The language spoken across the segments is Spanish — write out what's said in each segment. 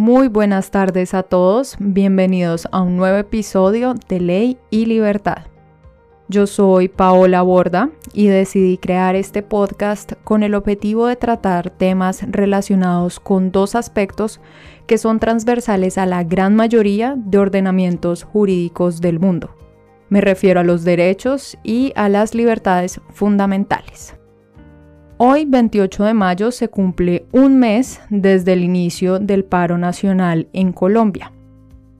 Muy buenas tardes a todos, bienvenidos a un nuevo episodio de Ley y Libertad. Yo soy Paola Borda y decidí crear este podcast con el objetivo de tratar temas relacionados con dos aspectos que son transversales a la gran mayoría de ordenamientos jurídicos del mundo. Me refiero a los derechos y a las libertades fundamentales. Hoy, 28 de mayo, se cumple un mes desde el inicio del paro nacional en Colombia.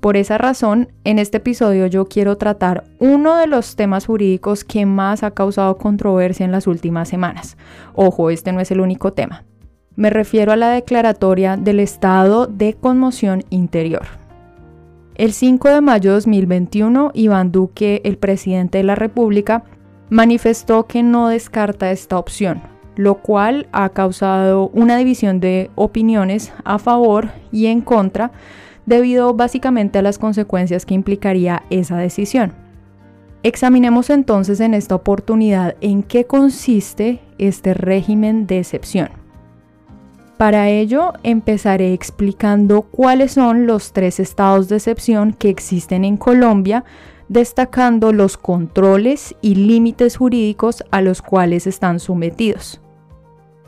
Por esa razón, en este episodio yo quiero tratar uno de los temas jurídicos que más ha causado controversia en las últimas semanas. Ojo, este no es el único tema. Me refiero a la declaratoria del estado de conmoción interior. El 5 de mayo de 2021, Iván Duque, el presidente de la República, manifestó que no descarta esta opción, lo cual ha causado una división de opiniones a favor y en contra debido básicamente a las consecuencias que implicaría esa decisión. Examinemos entonces en esta oportunidad en qué consiste este régimen de excepción. Para ello empezaré explicando cuáles son los tres estados de excepción que existen en Colombia, destacando los controles y límites jurídicos a los cuales están sometidos.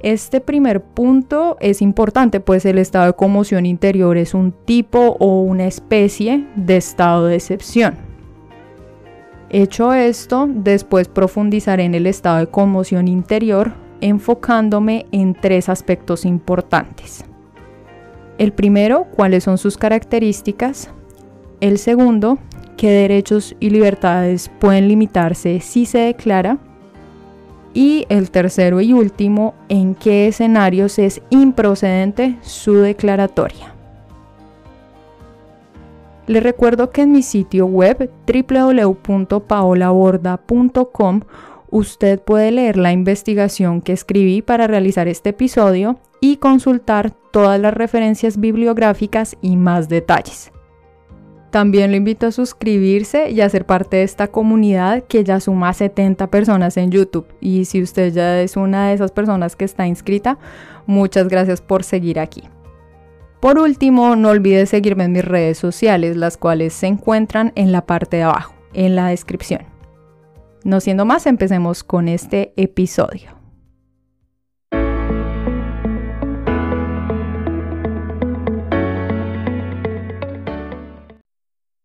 Este primer punto es importante, pues el estado de conmoción interior es un tipo o una especie de estado de excepción. Hecho esto, después profundizaré en el estado de conmoción interior, enfocándome en tres aspectos importantes. El primero, cuáles son sus características. El segundo, qué derechos y libertades pueden limitarse si se declara y el tercero y último, en qué escenarios es improcedente su declaratoria. Le recuerdo que en mi sitio web www.paolaborda.com usted puede leer la investigación que escribí para realizar este episodio y consultar todas las referencias bibliográficas y más detalles. También lo invito a suscribirse y a ser parte de esta comunidad que ya suma 70 personas en YouTube. Y si usted ya es una de esas personas que está inscrita, muchas gracias por seguir aquí. Por último, no olvide seguirme en mis redes sociales, las cuales se encuentran en la parte de abajo, en la descripción. No siendo más, empecemos con este episodio.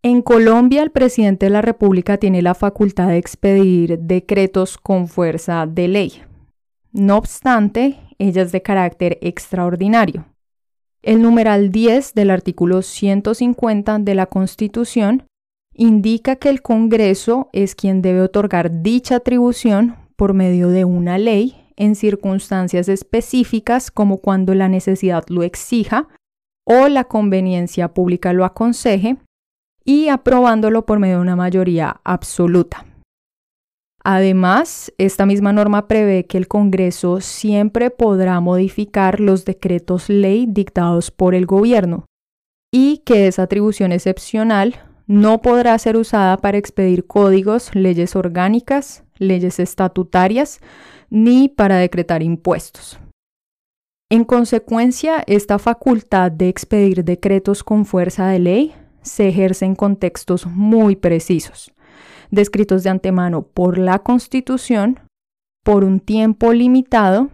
En Colombia, el presidente de la República tiene la facultad de expedir decretos con fuerza de ley. No obstante, ella es de carácter extraordinario. El numeral 10 del artículo 150 de la Constitución indica que el Congreso es quien debe otorgar dicha atribución por medio de una ley en circunstancias específicas como cuando la necesidad lo exija o la conveniencia pública lo aconseje y aprobándolo por medio de una mayoría absoluta. Además, esta misma norma prevé que el Congreso siempre podrá modificar los decretos ley dictados por el gobierno y que esa atribución excepcional no podrá ser usada para expedir códigos, leyes orgánicas, leyes estatutarias, ni para decretar impuestos. En consecuencia, esta facultad de expedir decretos con fuerza de ley se ejerce en contextos muy precisos, descritos de antemano por la Constitución, por un tiempo limitado,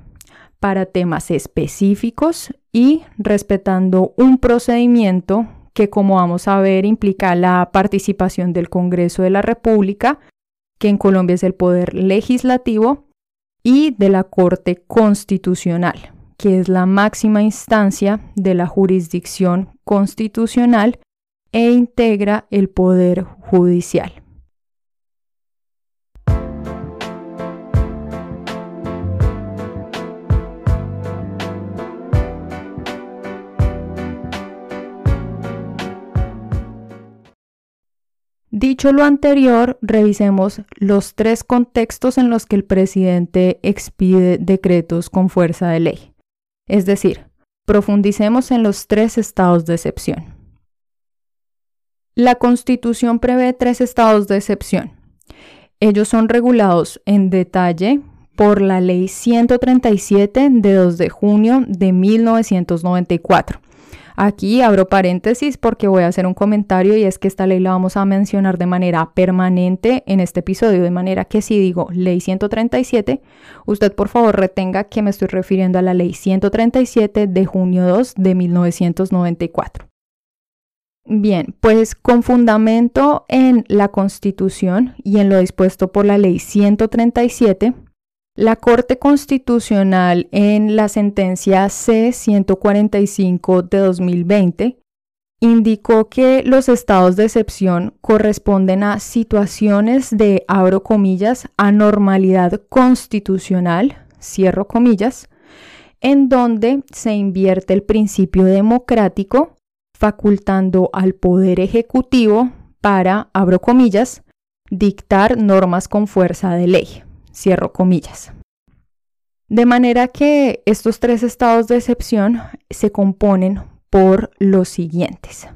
para temas específicos y respetando un procedimiento que, como vamos a ver, implica la participación del Congreso de la República, que en Colombia es el poder legislativo, y de la Corte Constitucional, que es la máxima instancia de la jurisdicción constitucional e integra el Poder Judicial. Dicho lo anterior, revisemos los tres contextos en los que el presidente expide decretos con fuerza de ley. Es decir, profundicemos en los tres estados de excepción. La Constitución prevé tres estados de excepción. Ellos son regulados en detalle por la Ley 137 de 2 de junio de 1994. Aquí abro paréntesis porque voy a hacer un comentario y es que esta ley la vamos a mencionar de manera permanente en este episodio, de manera que si digo ley 137, usted por favor retenga que me estoy refiriendo a la ley 137 de junio 2 de 1994. Bien, pues con fundamento en la Constitución y en lo dispuesto por la ley 137, la Corte Constitucional en la sentencia C-145 de 2020 indicó que los estados de excepción corresponden a situaciones de, abro comillas, anormalidad constitucional, cierro comillas, en donde se invierte el principio democrático, facultando al Poder Ejecutivo para, abro comillas, dictar normas con fuerza de ley. Cierro comillas. De manera que estos tres estados de excepción se componen por los siguientes.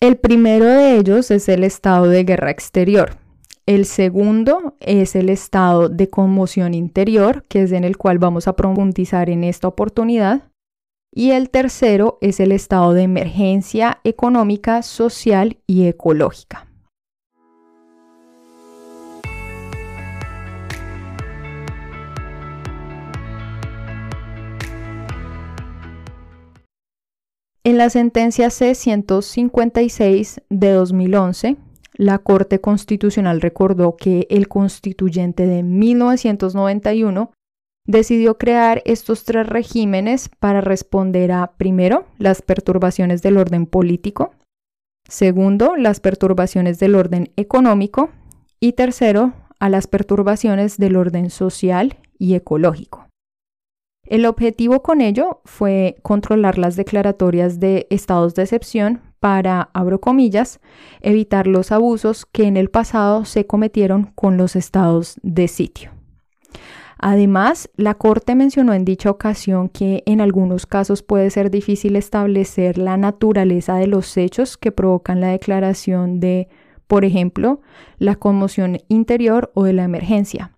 El primero de ellos es el estado de guerra exterior. El segundo es el estado de conmoción interior, que es en el cual vamos a profundizar en esta oportunidad. Y el tercero es el estado de emergencia económica, social y ecológica. En la sentencia C-156 de 2011, la Corte Constitucional recordó que el constituyente de 1991 decidió crear estos tres regímenes para responder a, primero, las perturbaciones del orden político, segundo, las perturbaciones del orden económico y tercero, a las perturbaciones del orden social y ecológico. El objetivo con ello fue controlar las declaratorias de estados de excepción para, abro comillas, evitar los abusos que en el pasado se cometieron con los estados de sitio. Además, la Corte mencionó en dicha ocasión que en algunos casos puede ser difícil establecer la naturaleza de los hechos que provocan la declaración de, por ejemplo, la conmoción interior o de la emergencia.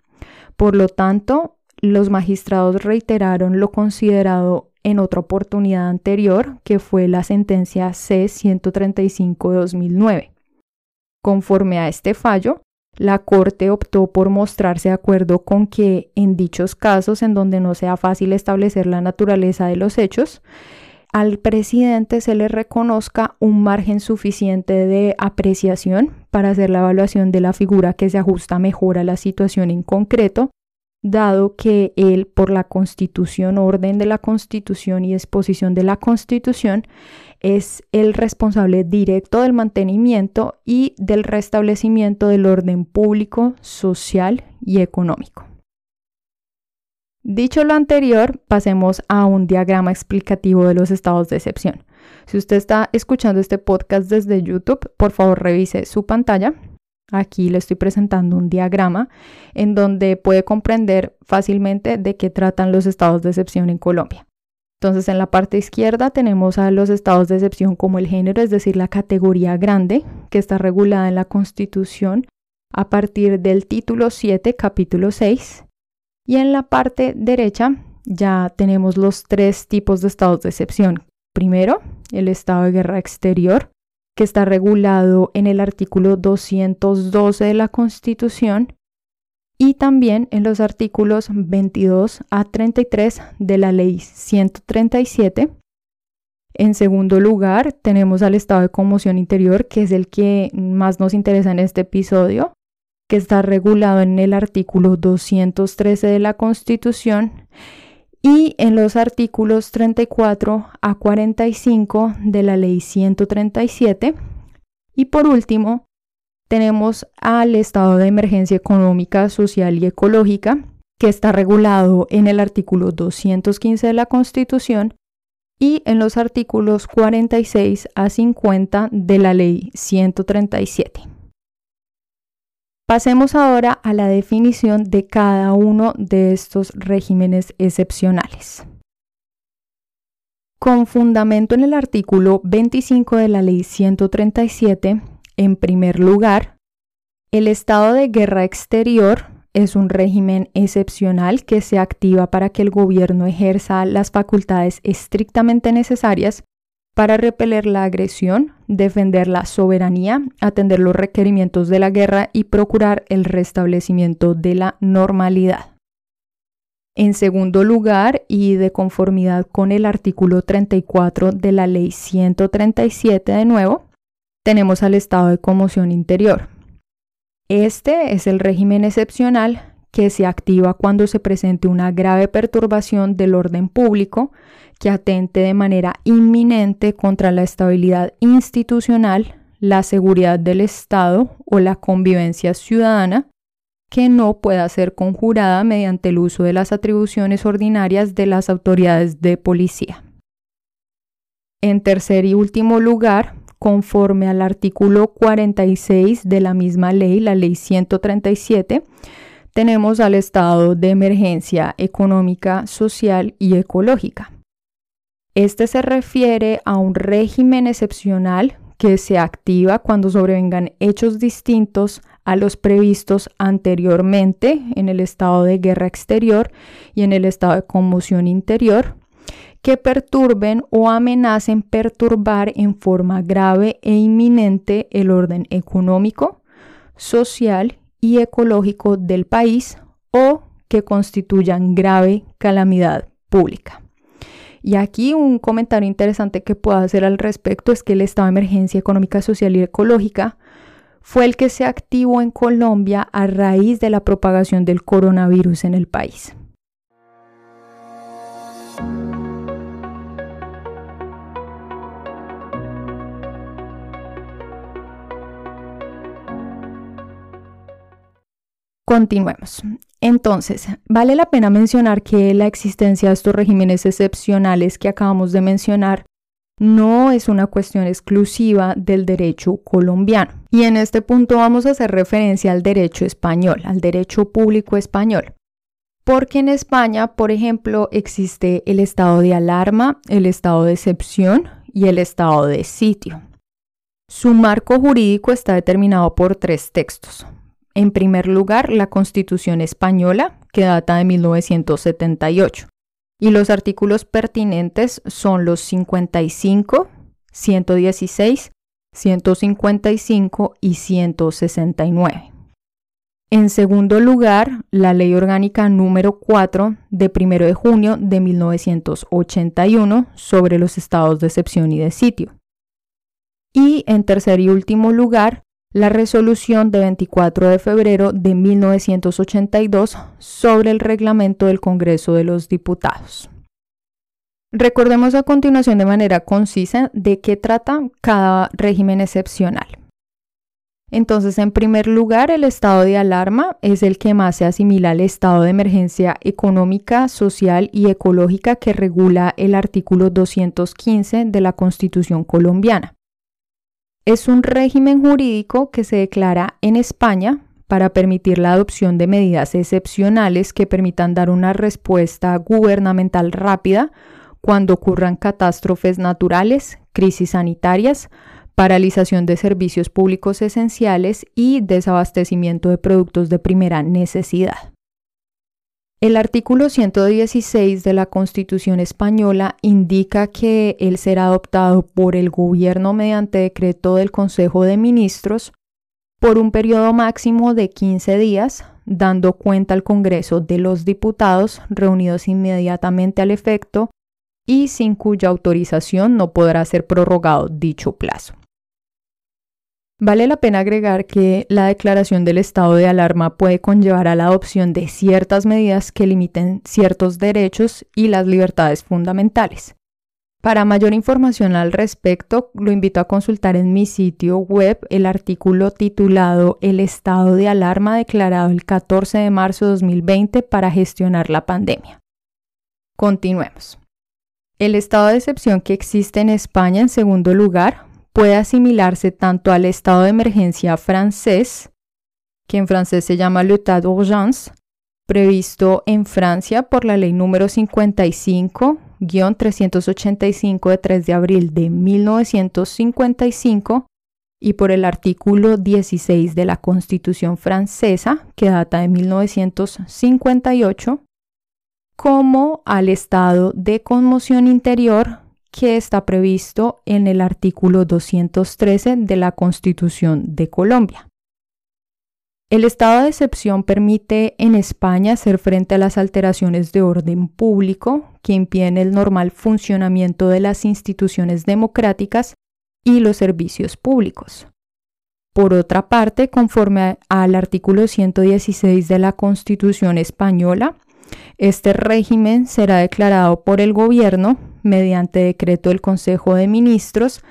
Por lo tanto, los magistrados reiteraron lo considerado en otra oportunidad anterior, que fue la sentencia C-135 de 2009. Conforme a este fallo, la Corte optó por mostrarse de acuerdo con que en dichos casos en donde no sea fácil establecer la naturaleza de los hechos, al presidente se le reconozca un margen suficiente de apreciación para hacer la evaluación de la figura que se ajusta mejor a la situación en concreto dado que él, por la constitución, orden de la constitución y exposición de la constitución, es el responsable directo del mantenimiento y del restablecimiento del orden público, social y económico. Dicho lo anterior, pasemos a un diagrama explicativo de los estados de excepción. Si usted está escuchando este podcast desde YouTube, por favor revise su pantalla Aquí le estoy presentando un diagrama en donde puede comprender fácilmente de qué tratan los estados de excepción en Colombia. Entonces, en la parte izquierda tenemos a los estados de excepción como el género, es decir, la categoría grande, que está regulada en la Constitución a partir del título 7, capítulo 6. Y en la parte derecha ya tenemos los tres tipos de estados de excepción. Primero, el estado de guerra exterior, que está regulado en el artículo 212 de la Constitución y también en los artículos 22 a 33 de la Ley 137. En segundo lugar, tenemos al estado de conmoción interior, que es el que más nos interesa en este episodio, que está regulado en el artículo 213 de la Constitución y en los artículos 34 a 45 de la ley 137. Y por último, tenemos al estado de emergencia económica, social y ecológica, que está regulado en el artículo 215 de la Constitución y en los artículos 46 a 50 de la ley 137. Pasemos ahora a la definición de cada uno de estos regímenes excepcionales. Con fundamento en el artículo 25 de la Ley 137, en primer lugar, el estado de guerra exterior es un régimen excepcional que se activa para que el gobierno ejerza las facultades estrictamente necesarias para repeler la agresión, defender la soberanía, atender los requerimientos de la guerra y procurar el restablecimiento de la normalidad. En segundo lugar, y de conformidad con el artículo 34 de la Ley 137 de nuevo, tenemos al estado de conmoción interior. Este es el régimen excepcional que se activa cuando se presente una grave perturbación del orden público que atente de manera inminente contra la estabilidad institucional, la seguridad del Estado o la convivencia ciudadana, que no pueda ser conjurada mediante el uso de las atribuciones ordinarias de las autoridades de policía. En tercer y último lugar, conforme al artículo 46 de la misma ley, la ley 137, tenemos al estado de emergencia económica, social y ecológica. Este se refiere a un régimen excepcional que se activa cuando sobrevengan hechos distintos a los previstos anteriormente en el estado de guerra exterior y en el estado de conmoción interior, que perturben o amenacen perturbar en forma grave e inminente el orden económico, social y ecológico del país o que constituyan grave calamidad pública. Y aquí un comentario interesante que puedo hacer al respecto es que el estado de emergencia económica, social y ecológica fue el que se activó en Colombia a raíz de la propagación del coronavirus en el país. Continuemos. Entonces, vale la pena mencionar que la existencia de estos regímenes excepcionales que acabamos de mencionar no es una cuestión exclusiva del derecho colombiano. Y en este punto vamos a hacer referencia al derecho español, al derecho público español. Porque en España, por ejemplo, existe el estado de alarma, el estado de excepción y el estado de sitio. Su marco jurídico está determinado por tres textos. En primer lugar, la Constitución española, que data de 1978. Y los artículos pertinentes son los 55, 116, 155 y 169. En segundo lugar, la Ley Orgánica número 4 de 1 de junio de 1981 sobre los estados de excepción y de sitio. Y en tercer y último lugar, la resolución de 24 de febrero de 1982 sobre el reglamento del Congreso de los Diputados. Recordemos a continuación de manera concisa de qué trata cada régimen excepcional. Entonces, en primer lugar, el estado de alarma es el que más se asimila al estado de emergencia económica, social y ecológica que regula el artículo 215 de la Constitución colombiana es un régimen jurídico que se declara en España para permitir la adopción de medidas excepcionales que permitan dar una respuesta gubernamental rápida cuando ocurran catástrofes naturales, crisis sanitarias, paralización de servicios públicos esenciales y desabastecimiento de productos de primera necesidad. El artículo 116 de la Constitución española indica que el ser adoptado por el gobierno mediante decreto del Consejo de Ministros por un periodo máximo de 15 días, dando cuenta al Congreso de los diputados reunidos inmediatamente al efecto y sin cuya autorización no podrá ser prorrogado dicho plazo. Vale la pena agregar que la declaración del estado de alarma puede conllevar a la adopción de ciertas medidas que limiten ciertos derechos y las libertades fundamentales. Para mayor información al respecto, lo invito a consultar en mi sitio web el artículo titulado El estado de alarma declarado el 14 de marzo de 2020 para gestionar la pandemia. Continuemos. El estado de excepción que existe en España en segundo lugar puede asimilarse tanto al estado de emergencia francés, que en francés se llama l'état d'urgence, previsto en Francia por la ley número 55-385 de 3 de abril de 1955 y por el artículo 16 de la Constitución francesa, que data de 1958, como al estado de conmoción interior que está previsto en el artículo 213 de la Constitución de Colombia. El estado de excepción permite en España hacer frente a las alteraciones de orden público que impiden el normal funcionamiento de las instituciones democráticas y los servicios públicos. Por otra parte, conforme al artículo 116 de la Constitución española, este régimen será declarado por el gobierno mediante decreto del Consejo de Ministros,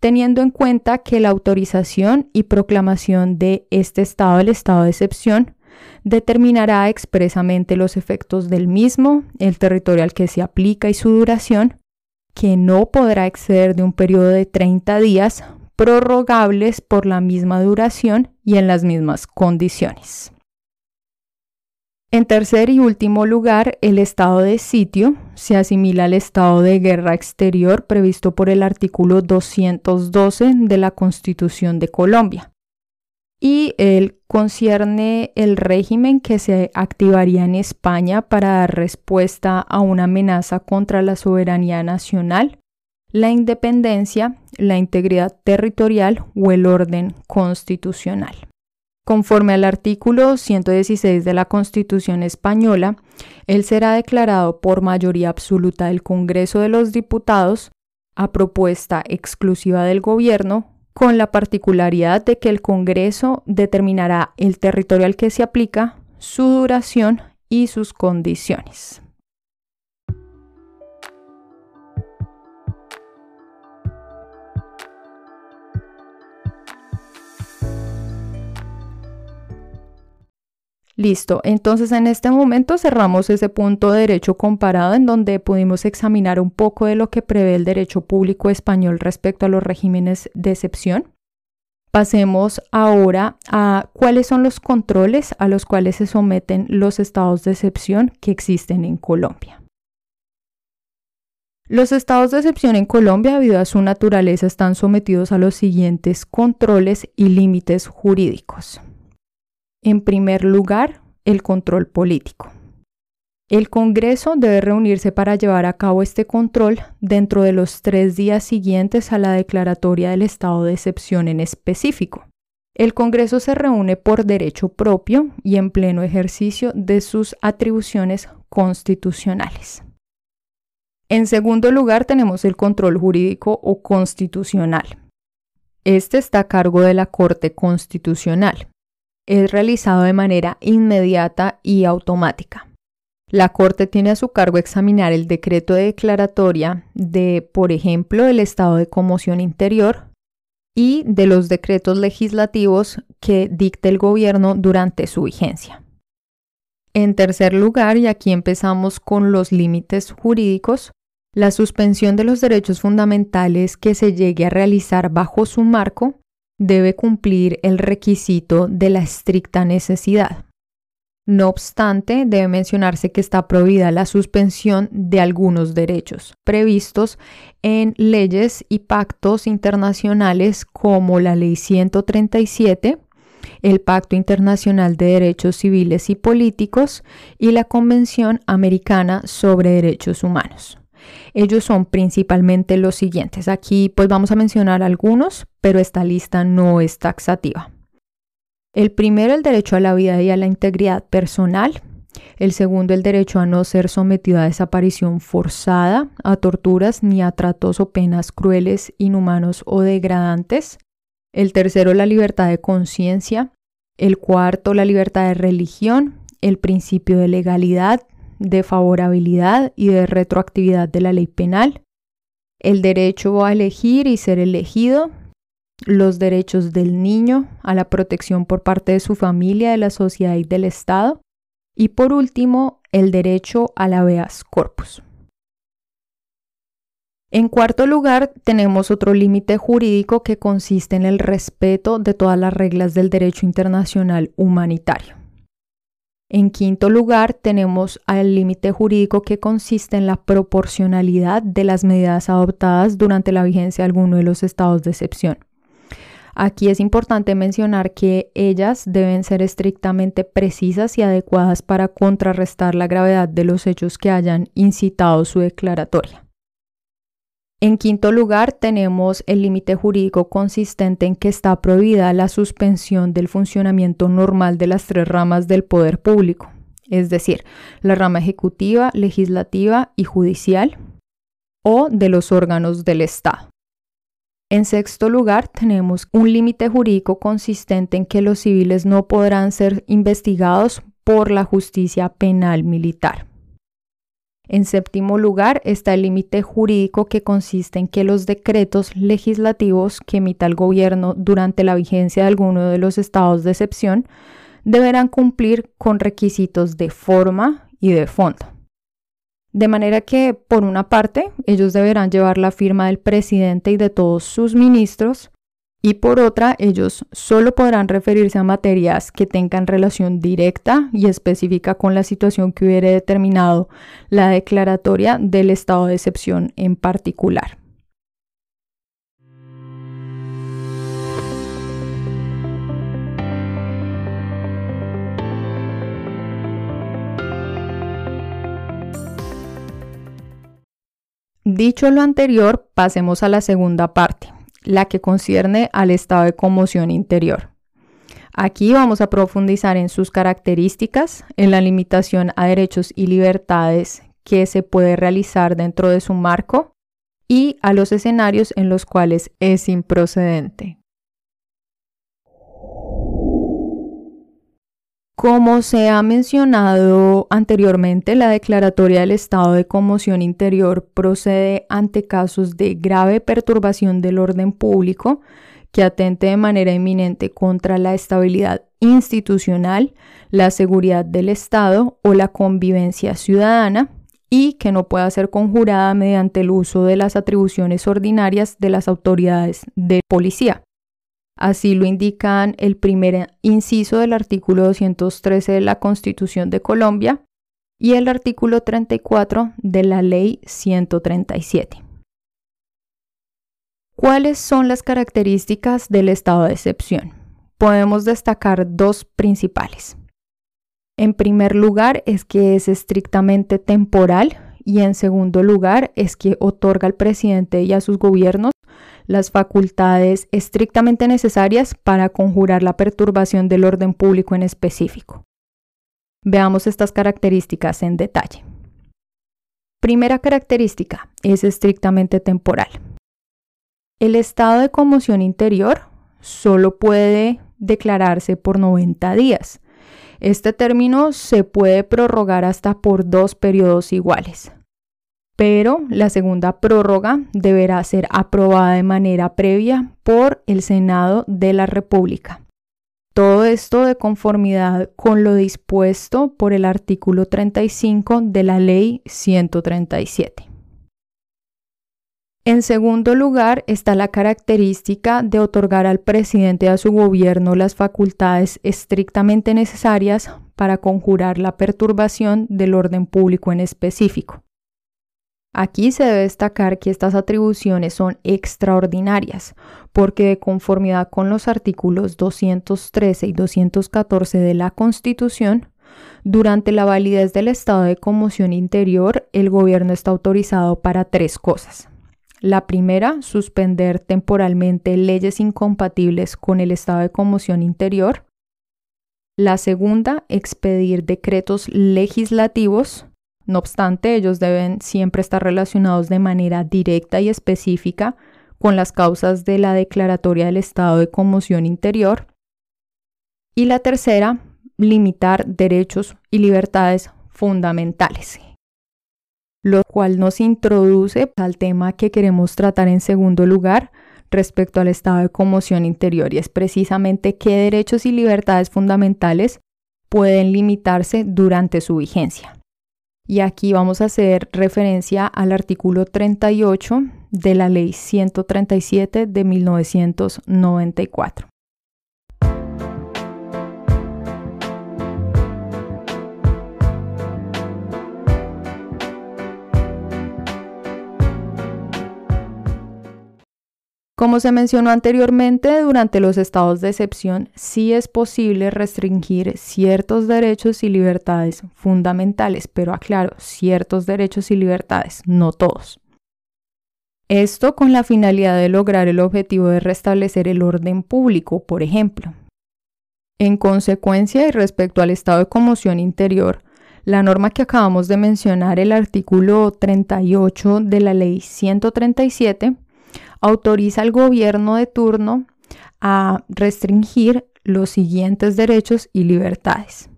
teniendo en cuenta que la autorización y proclamación de este estado, el estado de excepción, determinará expresamente los efectos del mismo, el territorio al que se aplica y su duración, que no podrá exceder de un periodo de 30 días, prorrogables por la misma duración y en las mismas condiciones. En tercer y último lugar, el estado de sitio se asimila al estado de guerra exterior previsto por el artículo 212 de la Constitución de Colombia. Y él concierne el régimen que se activaría en España para dar respuesta a una amenaza contra la soberanía nacional, la independencia, la integridad territorial o el orden constitucional. Conforme al artículo 116 de la Constitución española, él será declarado por mayoría absoluta del Congreso de los Diputados a propuesta exclusiva del Gobierno, con la particularidad de que el Congreso determinará el territorio al que se aplica, su duración y sus condiciones. Listo, entonces en este momento cerramos ese punto de derecho comparado en donde pudimos examinar un poco de lo que prevé el derecho público español respecto a los regímenes de excepción. Pasemos ahora a cuáles son los controles a los cuales se someten los estados de excepción que existen en Colombia. Los estados de excepción en Colombia, debido a su naturaleza, están sometidos a los siguientes controles y límites jurídicos. En primer lugar, el control político. El Congreso debe reunirse para llevar a cabo este control dentro de los tres días siguientes a la declaratoria del estado de excepción en específico. El Congreso se reúne por derecho propio y en pleno ejercicio de sus atribuciones constitucionales. En segundo lugar tenemos el control jurídico o constitucional. Este está a cargo de la Corte Constitucional es realizado de manera inmediata y automática. La Corte tiene a su cargo examinar el decreto de declaratoria de, por ejemplo, el estado de conmoción interior y de los decretos legislativos que dicte el gobierno durante su vigencia. En tercer lugar, y aquí empezamos con los límites jurídicos, la suspensión de los derechos fundamentales que se llegue a realizar bajo su marco debe cumplir el requisito de la estricta necesidad. No obstante, debe mencionarse que está prohibida la suspensión de algunos derechos previstos en leyes y pactos internacionales como la Ley 137, el Pacto Internacional de Derechos Civiles y Políticos y la Convención Americana sobre Derechos Humanos. Ellos son principalmente los siguientes. Aquí pues vamos a mencionar algunos, pero esta lista no es taxativa. El primero, el derecho a la vida y a la integridad personal. El segundo, el derecho a no ser sometido a desaparición forzada, a torturas ni a tratos o penas crueles, inhumanos o degradantes. El tercero, la libertad de conciencia. El cuarto, la libertad de religión. El principio de legalidad de favorabilidad y de retroactividad de la ley penal, el derecho a elegir y ser elegido, los derechos del niño a la protección por parte de su familia, de la sociedad y del Estado, y por último, el derecho a la habeas corpus. En cuarto lugar, tenemos otro límite jurídico que consiste en el respeto de todas las reglas del derecho internacional humanitario. En quinto lugar, tenemos al límite jurídico que consiste en la proporcionalidad de las medidas adoptadas durante la vigencia de alguno de los estados de excepción. Aquí es importante mencionar que ellas deben ser estrictamente precisas y adecuadas para contrarrestar la gravedad de los hechos que hayan incitado su declaratoria. En quinto lugar, tenemos el límite jurídico consistente en que está prohibida la suspensión del funcionamiento normal de las tres ramas del poder público, es decir, la rama ejecutiva, legislativa y judicial, o de los órganos del Estado. En sexto lugar, tenemos un límite jurídico consistente en que los civiles no podrán ser investigados por la justicia penal militar. En séptimo lugar está el límite jurídico que consiste en que los decretos legislativos que emita el gobierno durante la vigencia de alguno de los estados de excepción deberán cumplir con requisitos de forma y de fondo. De manera que, por una parte, ellos deberán llevar la firma del presidente y de todos sus ministros, y por otra, ellos solo podrán referirse a materias que tengan relación directa y específica con la situación que hubiere determinado la declaratoria del estado de excepción en particular. Dicho lo anterior, pasemos a la segunda parte la que concierne al estado de conmoción interior. Aquí vamos a profundizar en sus características, en la limitación a derechos y libertades que se puede realizar dentro de su marco y a los escenarios en los cuales es improcedente. Como se ha mencionado anteriormente, la declaratoria del estado de conmoción interior procede ante casos de grave perturbación del orden público que atente de manera inminente contra la estabilidad institucional, la seguridad del Estado o la convivencia ciudadana y que no pueda ser conjurada mediante el uso de las atribuciones ordinarias de las autoridades de policía. Así lo indican el primer inciso del artículo 213 de la Constitución de Colombia y el artículo 34 de la Ley 137. ¿Cuáles son las características del estado de excepción? Podemos destacar dos principales. En primer lugar es que es estrictamente temporal y en segundo lugar es que otorga al presidente y a sus gobiernos las facultades estrictamente necesarias para conjurar la perturbación del orden público en específico. Veamos estas características en detalle. Primera característica, es estrictamente temporal. El estado de conmoción interior solo puede declararse por 90 días. Este término se puede prorrogar hasta por dos periodos iguales pero la segunda prórroga deberá ser aprobada de manera previa por el Senado de la República. Todo esto de conformidad con lo dispuesto por el artículo 35 de la Ley 137. En segundo lugar está la característica de otorgar al presidente y a su gobierno las facultades estrictamente necesarias para conjurar la perturbación del orden público en específico. Aquí se debe destacar que estas atribuciones son extraordinarias, porque de conformidad con los artículos 213 y 214 de la Constitución, durante la validez del estado de conmoción interior, el gobierno está autorizado para tres cosas. La primera, suspender temporalmente leyes incompatibles con el estado de conmoción interior. La segunda, expedir decretos legislativos no obstante, ellos deben siempre estar relacionados de manera directa y específica con las causas de la declaratoria del estado de conmoción interior. Y la tercera, limitar derechos y libertades fundamentales, lo cual nos introduce al tema que queremos tratar en segundo lugar respecto al estado de conmoción interior y es precisamente qué derechos y libertades fundamentales pueden limitarse durante su vigencia. Y aquí vamos a hacer referencia al artículo 38 de la Ley 137 de 1994. Como se mencionó anteriormente, durante los estados de excepción sí es posible restringir ciertos derechos y libertades fundamentales, pero aclaro, ciertos derechos y libertades, no todos. Esto con la finalidad de lograr el objetivo de restablecer el orden público, por ejemplo. En consecuencia y respecto al estado de conmoción interior, la norma que acabamos de mencionar, el artículo 38 de la ley 137, autoriza al gobierno de turno a restringir los siguientes derechos y libertades.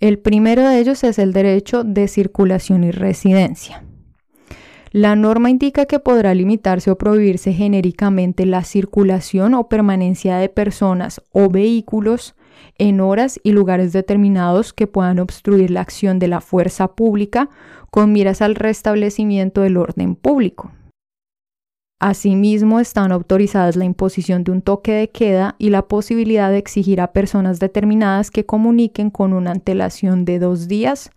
El primero de ellos es el derecho de circulación y residencia. La norma indica que podrá limitarse o prohibirse genéricamente la circulación o permanencia de personas o vehículos en horas y lugares determinados que puedan obstruir la acción de la fuerza pública con miras al restablecimiento del orden público. Asimismo, están autorizadas la imposición de un toque de queda y la posibilidad de exigir a personas determinadas que comuniquen con una antelación de dos días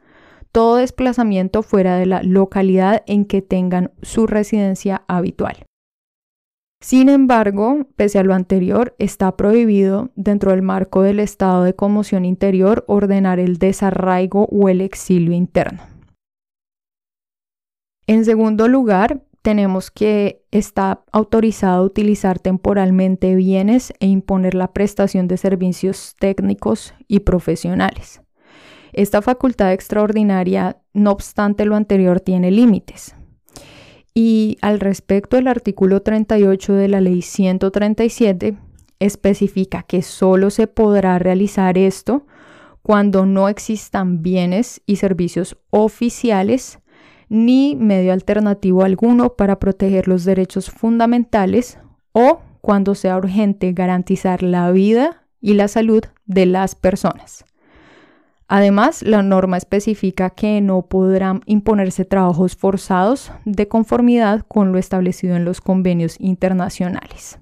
todo desplazamiento fuera de la localidad en que tengan su residencia habitual. Sin embargo, pese a lo anterior, está prohibido, dentro del marco del estado de conmoción interior, ordenar el desarraigo o el exilio interno. En segundo lugar, tenemos que está autorizado utilizar temporalmente bienes e imponer la prestación de servicios técnicos y profesionales. Esta facultad extraordinaria, no obstante lo anterior, tiene límites. Y al respecto, el artículo 38 de la ley 137 especifica que solo se podrá realizar esto cuando no existan bienes y servicios oficiales ni medio alternativo alguno para proteger los derechos fundamentales o cuando sea urgente garantizar la vida y la salud de las personas. Además, la norma especifica que no podrán imponerse trabajos forzados de conformidad con lo establecido en los convenios internacionales.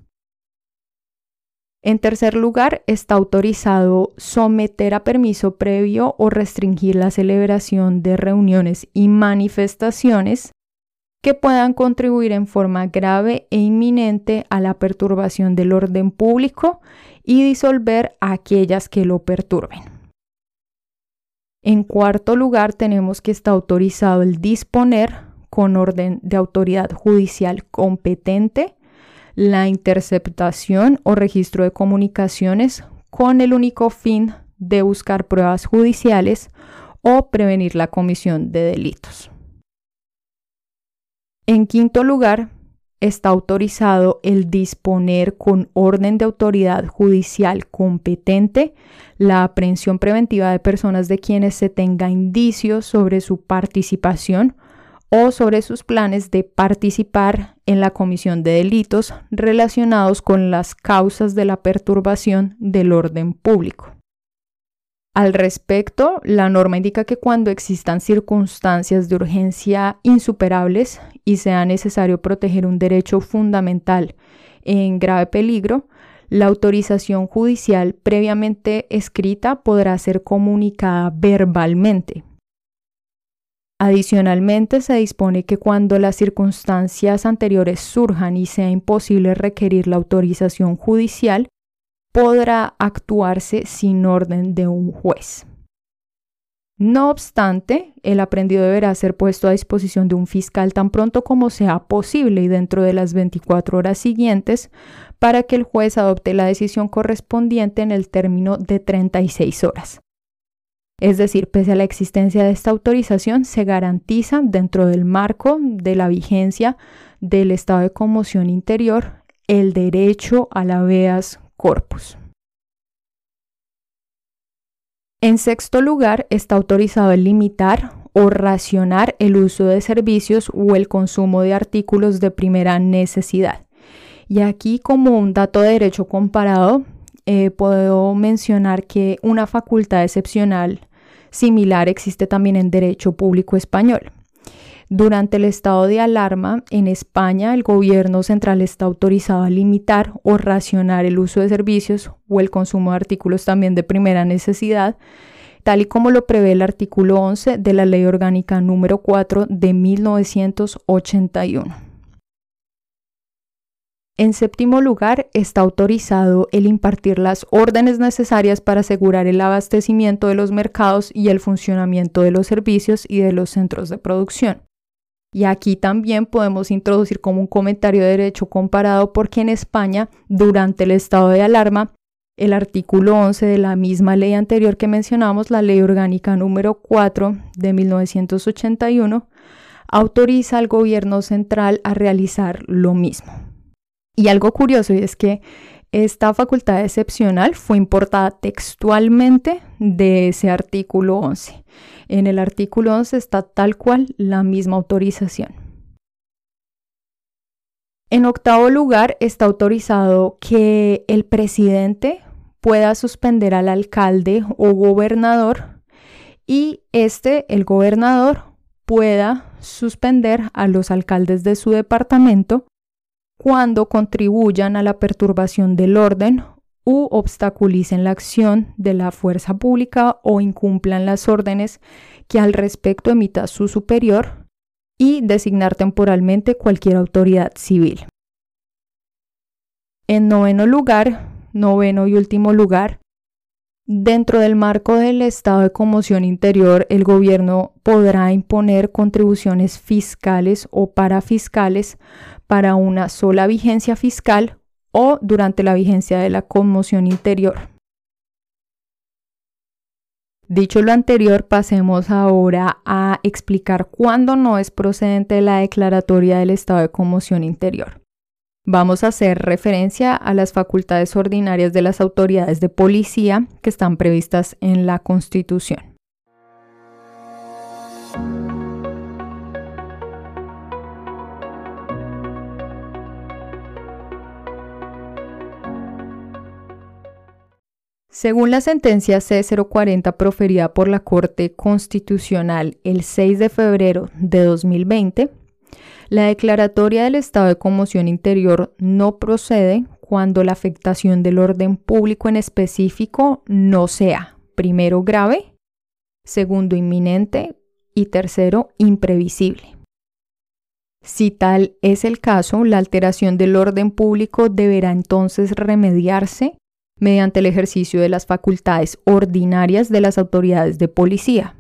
En tercer lugar, está autorizado someter a permiso previo o restringir la celebración de reuniones y manifestaciones que puedan contribuir en forma grave e inminente a la perturbación del orden público y disolver a aquellas que lo perturben. En cuarto lugar, tenemos que está autorizado el disponer con orden de autoridad judicial competente la interceptación o registro de comunicaciones con el único fin de buscar pruebas judiciales o prevenir la comisión de delitos. En quinto lugar, está autorizado el disponer con orden de autoridad judicial competente la aprehensión preventiva de personas de quienes se tenga indicios sobre su participación o sobre sus planes de participar en la comisión de delitos relacionados con las causas de la perturbación del orden público. Al respecto, la norma indica que cuando existan circunstancias de urgencia insuperables y sea necesario proteger un derecho fundamental en grave peligro, la autorización judicial previamente escrita podrá ser comunicada verbalmente. Adicionalmente, se dispone que cuando las circunstancias anteriores surjan y sea imposible requerir la autorización judicial, podrá actuarse sin orden de un juez. No obstante, el aprendido deberá ser puesto a disposición de un fiscal tan pronto como sea posible y dentro de las 24 horas siguientes para que el juez adopte la decisión correspondiente en el término de 36 horas. Es decir, pese a la existencia de esta autorización, se garantiza dentro del marco de la vigencia del estado de conmoción interior el derecho a la habeas corpus. En sexto lugar, está autorizado el limitar o racionar el uso de servicios o el consumo de artículos de primera necesidad. Y aquí como un dato de derecho comparado, eh, puedo mencionar que una facultad excepcional similar existe también en derecho público español. Durante el estado de alarma, en España el gobierno central está autorizado a limitar o racionar el uso de servicios o el consumo de artículos también de primera necesidad, tal y como lo prevé el artículo 11 de la Ley Orgánica número 4 de 1981. En séptimo lugar, está autorizado el impartir las órdenes necesarias para asegurar el abastecimiento de los mercados y el funcionamiento de los servicios y de los centros de producción. Y aquí también podemos introducir como un comentario de derecho comparado porque en España, durante el estado de alarma, el artículo 11 de la misma ley anterior que mencionamos, la ley orgánica número 4 de 1981, autoriza al gobierno central a realizar lo mismo. Y algo curioso es que esta facultad excepcional fue importada textualmente de ese artículo 11. En el artículo 11 está tal cual la misma autorización. En octavo lugar, está autorizado que el presidente pueda suspender al alcalde o gobernador y este, el gobernador, pueda suspender a los alcaldes de su departamento cuando contribuyan a la perturbación del orden u obstaculicen la acción de la fuerza pública o incumplan las órdenes que al respecto emita su superior y designar temporalmente cualquier autoridad civil. En noveno lugar, noveno y último lugar, Dentro del marco del estado de conmoción interior, el gobierno podrá imponer contribuciones fiscales o parafiscales para una sola vigencia fiscal o durante la vigencia de la conmoción interior. Dicho lo anterior, pasemos ahora a explicar cuándo no es procedente la declaratoria del estado de conmoción interior. Vamos a hacer referencia a las facultades ordinarias de las autoridades de policía que están previstas en la Constitución. Según la sentencia C040 proferida por la Corte Constitucional el 6 de febrero de 2020, la declaratoria del estado de conmoción interior no procede cuando la afectación del orden público en específico no sea, primero, grave, segundo, inminente y tercero, imprevisible. Si tal es el caso, la alteración del orden público deberá entonces remediarse mediante el ejercicio de las facultades ordinarias de las autoridades de policía.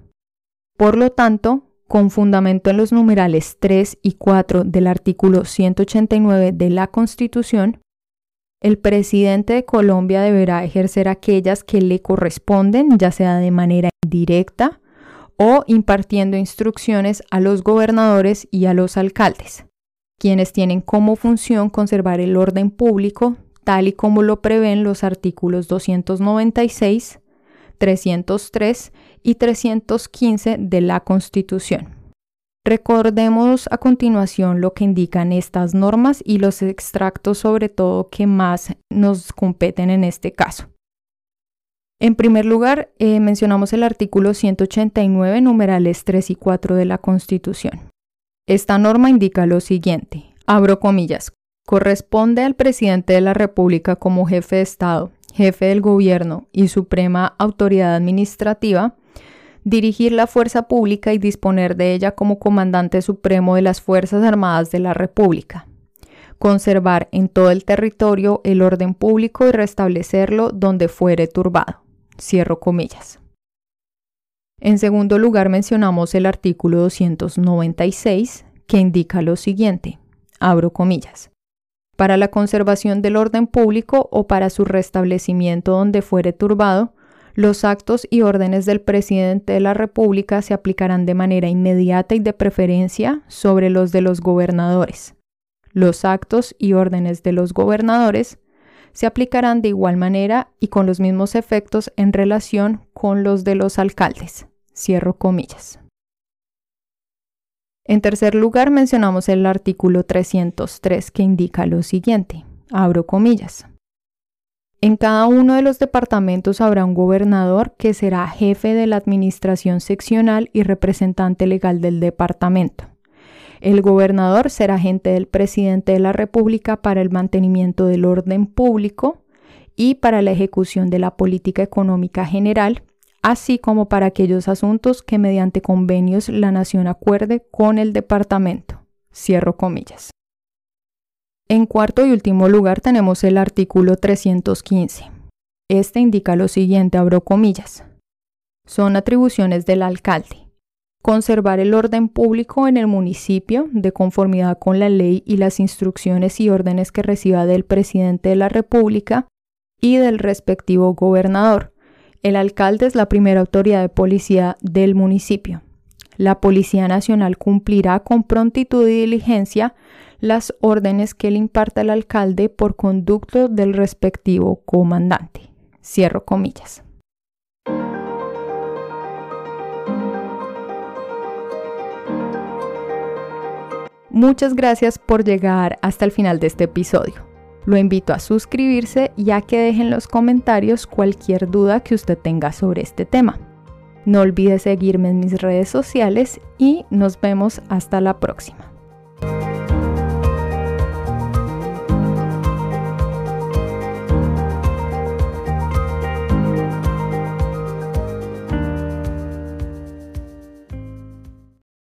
Por lo tanto, con fundamento en los numerales 3 y 4 del artículo 189 de la Constitución, el presidente de Colombia deberá ejercer aquellas que le corresponden, ya sea de manera indirecta o impartiendo instrucciones a los gobernadores y a los alcaldes, quienes tienen como función conservar el orden público, tal y como lo prevén los artículos 296, 303 y 315 de la Constitución. Recordemos a continuación lo que indican estas normas y los extractos sobre todo que más nos competen en este caso. En primer lugar, eh, mencionamos el artículo 189, numerales 3 y 4 de la Constitución. Esta norma indica lo siguiente, abro comillas, corresponde al presidente de la República como jefe de Estado, jefe del gobierno y suprema autoridad administrativa dirigir la fuerza pública y disponer de ella como comandante supremo de las Fuerzas Armadas de la República. Conservar en todo el territorio el orden público y restablecerlo donde fuere turbado. Cierro comillas. En segundo lugar mencionamos el artículo 296 que indica lo siguiente. Abro comillas. Para la conservación del orden público o para su restablecimiento donde fuere turbado, los actos y órdenes del presidente de la República se aplicarán de manera inmediata y de preferencia sobre los de los gobernadores. Los actos y órdenes de los gobernadores se aplicarán de igual manera y con los mismos efectos en relación con los de los alcaldes. Cierro comillas. En tercer lugar, mencionamos el artículo 303 que indica lo siguiente. Abro comillas. En cada uno de los departamentos habrá un gobernador que será jefe de la administración seccional y representante legal del departamento. El gobernador será agente del presidente de la República para el mantenimiento del orden público y para la ejecución de la política económica general, así como para aquellos asuntos que mediante convenios la nación acuerde con el departamento. Cierro comillas. En cuarto y último lugar tenemos el artículo 315. Este indica lo siguiente, abro comillas. Son atribuciones del alcalde. conservar el orden público en el municipio de conformidad con la ley y las instrucciones y órdenes que reciba del presidente de la República y del respectivo gobernador. El alcalde es la primera autoridad de policía del municipio. La Policía Nacional cumplirá con prontitud y diligencia las órdenes que le imparta el alcalde por conducto del respectivo comandante. Cierro comillas. Muchas gracias por llegar hasta el final de este episodio. Lo invito a suscribirse y a que dejen en los comentarios cualquier duda que usted tenga sobre este tema. No olvide seguirme en mis redes sociales y nos vemos hasta la próxima.